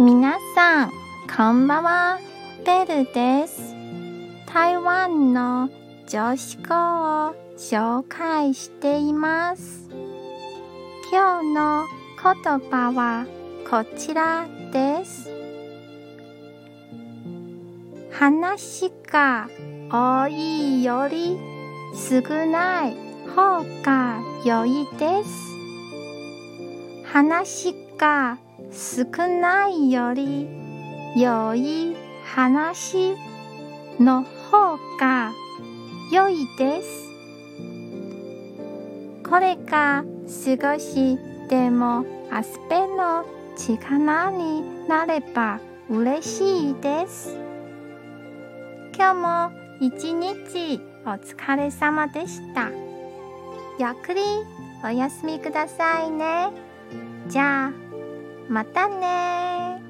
皆さん、こんばんは。ベルです。台湾の女子校を紹介しています。今日の言葉はこちらです。話が多いより少ない方が良いです。話が少ないより良い話の方が良いです。これが少しでもアスペの力になれば嬉しいです。今日も一日お疲れ様でした。ゆっくりお休みくださいね。じゃあ、またね